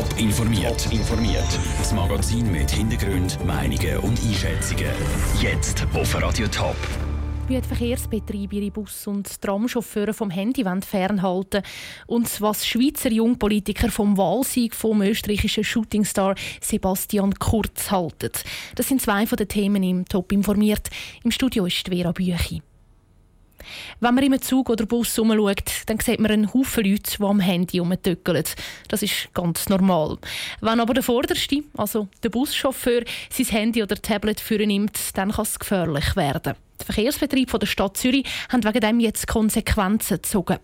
Top informiert. informiert. Das Magazin mit Hintergrund, Meinungen und Einschätzungen. Jetzt auf Radio Top. Wie die Verkehrsbetriebe ihre Bus- und Tramchauffeure vom Handy fernhalten und was Schweizer Jungpolitiker vom Wahlsieg vom österreichischen Shootingstar Sebastian Kurz halten. Das sind zwei von den Themen im Top informiert. Im Studio ist Vera Büchi. Wenn man im Zug oder Bus umschaut, dann sieht man einen Haufen Leute, die am Handy herumtöckeln. Das ist ganz normal. Wenn aber der Vorderste, also der Buschauffeur, sein Handy oder Tablet für nimmt, dann kann es gefährlich werden. Der Verkehrsbetrieb der Stadt Zürich hat wegen dem jetzt Konsequenzen gezogen.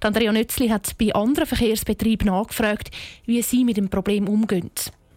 Andrea Nötzli hat bei anderen Verkehrsbetrieben nachgefragt, wie sie mit dem Problem umgehen.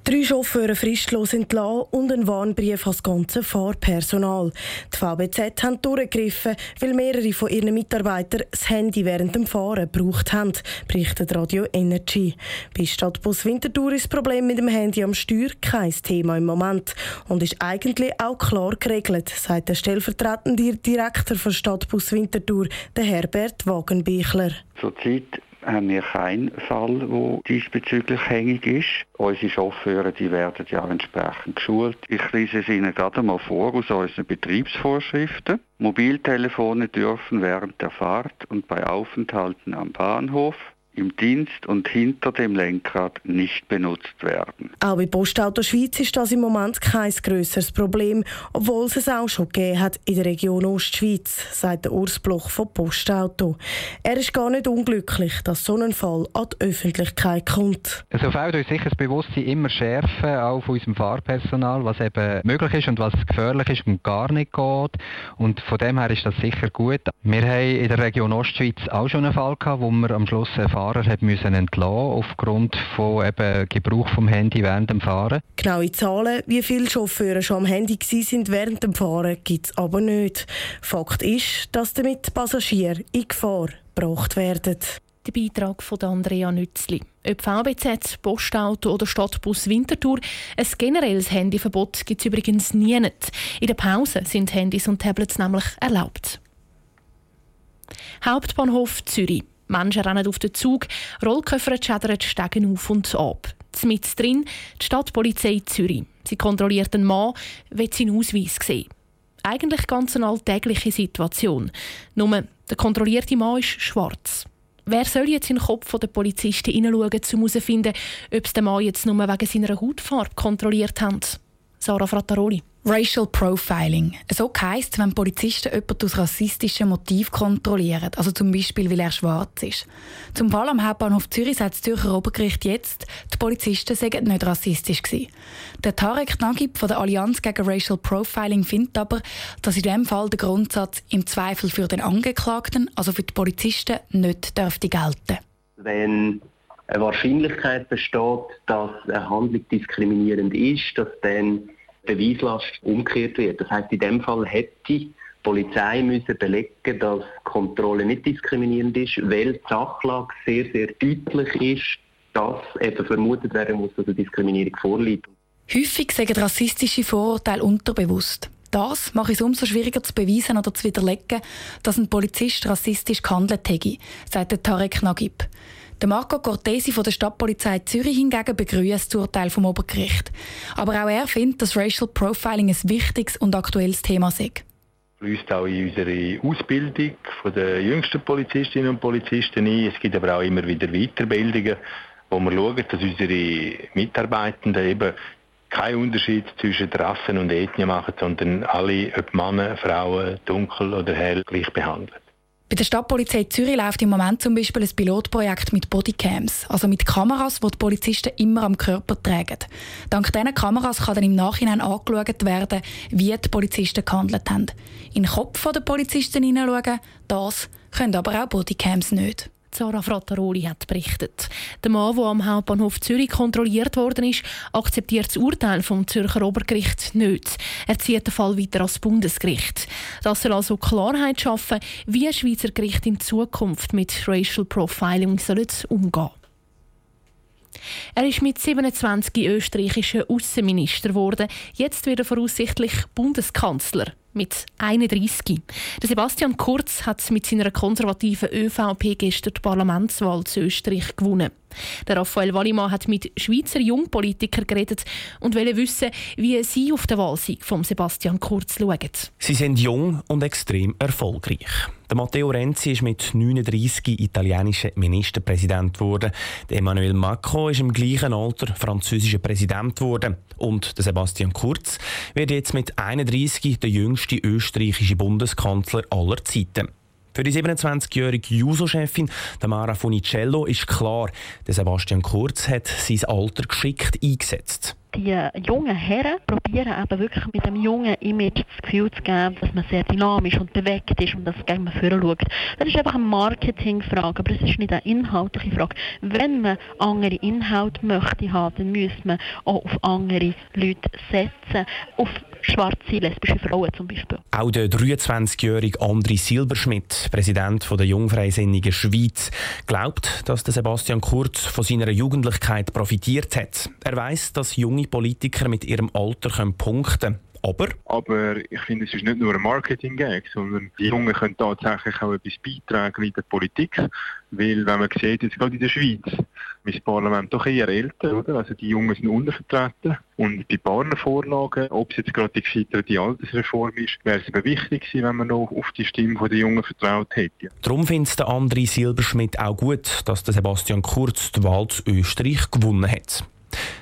Drei Chauffeure fristlos entlassen und ein Warnbrief als ganze Fahrpersonal. Die VBZ haben durchgegriffen, weil mehrere von ihren Mitarbeitern das Handy während dem Fahren gebraucht haben, berichtet Radio Energy. Bei Stadtbus Winterthur ist das Problem mit dem Handy am Steuer kein Thema im Moment und ist eigentlich auch klar geregelt, sagt der stellvertretende Direktor von Stadtbus Winterthur, der Herbert Wagenbichler. Zurzeit haben wir keinen Fall, der diesbezüglich hängig ist. Unsere Chauffeure die werden ja entsprechend geschult. Ich lese es Ihnen gerade mal vor aus unseren Betriebsvorschriften. Mobiltelefone dürfen während der Fahrt und bei Aufenthalten am Bahnhof im Dienst und hinter dem Lenkrad nicht benutzt werden. Auch bei Postauto Schweiz ist das im Moment kein grösseres Problem, obwohl es es auch schon gegeben hat in der Region Ostschweiz, sagt der Urs Bloch von Postauto. Er ist gar nicht unglücklich, dass so ein Fall an die Öffentlichkeit kommt. Also fällt uns sicher das Bewusstsein immer schärfen, auch von unserem Fahrpersonal, was eben möglich ist und was gefährlich ist und gar nicht geht. Und von dem her ist das sicher gut. Wir haben in der Region Ostschweiz auch schon einen Fall gehabt, wo wir am Schluss einen Fahrer hat müssen entlassen aufgrund von eben Gebrauch vom Handy während dem Fahren. Genaue Zahlen, wie viele Chauffeure schon am Handy sind während dem Fahren, gibt es aber nicht. Fakt ist, dass damit Passagiere in Gefahr gebracht werden. Der Beitrag von Andrea Nützli. Ob VBZ, Postauto oder Stadtbus Winterthur, ein generelles Handyverbot gibt es übrigens nie. In der Pause sind Handys und Tablets nämlich erlaubt. Hauptbahnhof Zürich. Menschen rennen auf den Zug, Rollköffer schädern Stegen auf und ab. Mit drin die Stadtpolizei Zürich. Sie kontrolliert einen Mann, will seinen Ausweis sehen. Eigentlich ganz eine alltägliche Situation. Nur, der kontrollierte Mann ist schwarz. Wer soll jetzt in den Kopf der Polizisten hineinschauen, um herauszufinden, ob sie den Mann jetzt nur wegen seiner Hautfarbe kontrolliert haben? Sarah Frattaroli. Racial Profiling. So heisst wenn Polizisten jemanden aus rassistischen Motiven kontrollieren, also zum Beispiel, weil er schwarz ist. Zum Fall am Hauptbahnhof Zürich sagt das Zürcher Obergericht jetzt, die Polizisten seien nicht rassistisch gewesen. Der Tarek Nagib von der Allianz gegen Racial Profiling findet aber, dass in diesem Fall der Grundsatz im Zweifel für den Angeklagten, also für die Polizisten, nicht dürfte gelten. Wenn eine Wahrscheinlichkeit besteht, dass eine Handlung diskriminierend ist, dass dann Beweislast umgekehrt wird. Das heißt, in dem Fall hätte die Polizei müssen belegen, dass Kontrolle nicht diskriminierend ist, weil die Sachlage sehr, sehr deutlich ist, dass eben vermutet werden muss, dass eine Diskriminierung vorliegt. Häufig sagen rassistische Vorurteile unterbewusst. Das macht es umso schwieriger zu beweisen oder zu widerlegen, dass ein Polizist rassistisch gehandelt hätte, sagt Tarek Nagib. Der Marco Cortesi von der Stadtpolizei Zürich hingegen begrüßt das Urteil vom Obergericht. Aber auch er findet, dass Racial Profiling ein wichtiges und aktuelles Thema sei. fließt auch in unsere Ausbildung den jüngsten Polizistinnen und Polizisten ein. Es gibt aber auch immer wieder Weiterbildungen, wo wir schauen, dass unsere Mitarbeitenden eben keinen Unterschied zwischen Rassen und Ethnien machen, sondern alle, ob Männer, Frauen, dunkel oder hell, gleich behandeln. Bei der Stadtpolizei Zürich läuft im Moment zum Beispiel ein Pilotprojekt mit Bodycams, also mit Kameras, die die Polizisten immer am Körper tragen. Dank diesen Kameras kann dann im Nachhinein angeschaut werden, wie die Polizisten gehandelt haben. In den Kopf der Polizisten hineinschauen, das können aber auch Bodycams nicht. Sarah Frattaroli hat berichtet. Der Mann, der am Hauptbahnhof Zürich kontrolliert worden ist, akzeptiert das Urteil vom Zürcher Obergericht nicht. Er zieht den Fall weiter als Bundesgericht. Das soll also Klarheit schaffen, wie Schweizer Gerichte in Zukunft mit Racial Profiling sollen umgehen er ist mit 27 österreichischer Außenminister geworden. Jetzt wird er voraussichtlich Bundeskanzler. Mit 31. Der Sebastian Kurz hat mit seiner konservativen ÖVP gestern die Parlamentswahl zu Österreich gewonnen. Der Raphael Wallimann hat mit Schweizer Jungpolitikern geredet und wollte wissen, wie sie auf den Wahlsieg von Sebastian Kurz schauen. Sie sind jung und extrem erfolgreich. Der Matteo Renzi ist mit 39 italienischer Ministerpräsident geworden. Emmanuel Macron ist im gleichen Alter französischer Präsident geworden. Und der Sebastian Kurz wird jetzt mit 31 der jüngste österreichische Bundeskanzler aller Zeiten. Für die 27-jährige Juso-Chefin Tamara Funicello ist klar, der Sebastian Kurz hat sein Alter geschickt eingesetzt die jungen Herren probieren eben wirklich mit dem jungen Image das Gefühl zu geben, dass man sehr dynamisch und bewegt ist und dass gegen man vorne schaut. Das ist einfach eine Marketingfrage, aber es ist nicht eine inhaltliche Frage. Wenn man andere Inhalte möchte haben, dann müsste man auch auf andere Leute setzen, auf schwarze lesbische Frauen zum Beispiel. Auch der 23-jährige André Silberschmidt, Präsident der Jungfreisinnigen Schweiz, glaubt, dass der Sebastian Kurz von seiner Jugendlichkeit profitiert hat. Er weiß, dass junge Politiker mit ihrem Alter können punkten können. Aber? Aber ich finde, es ist nicht nur ein Marketing-Gag, sondern die Jungen können tatsächlich auch etwas beitragen in der Politik. Weil, wenn man sieht, jetzt gerade in der Schweiz, das Parlament doch eher älter, oder? Also die Jungen sind untervertreten. Und bei Partnervorlagen, ob es jetzt gerade die gescheiterte Altersreform ist, wäre es eben wichtig gewesen, wenn man noch auf die Stimme der Jungen vertraut hätte. Darum findet der André Silberschmidt auch gut, dass der Sebastian Kurz die Wahl zu Österreich gewonnen hat.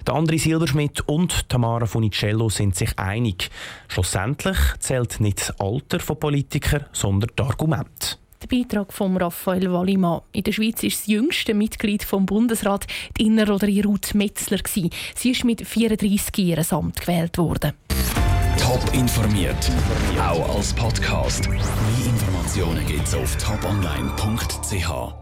Der André Silberschmidt und Tamara Funicello sind sich einig. Schlussendlich zählt nicht das Alter von Politikern, sondern das Argument. Der Beitrag von Raphael Wallimann. In der Schweiz ist das jüngste Mitglied vom Bundesrat die Inner- oder Ruth Metzler. Sie ist mit 34 Jahren Amt gewählt worden. Top informiert, auch als Podcast. Mehr Informationen gibt es auf toponline.ch.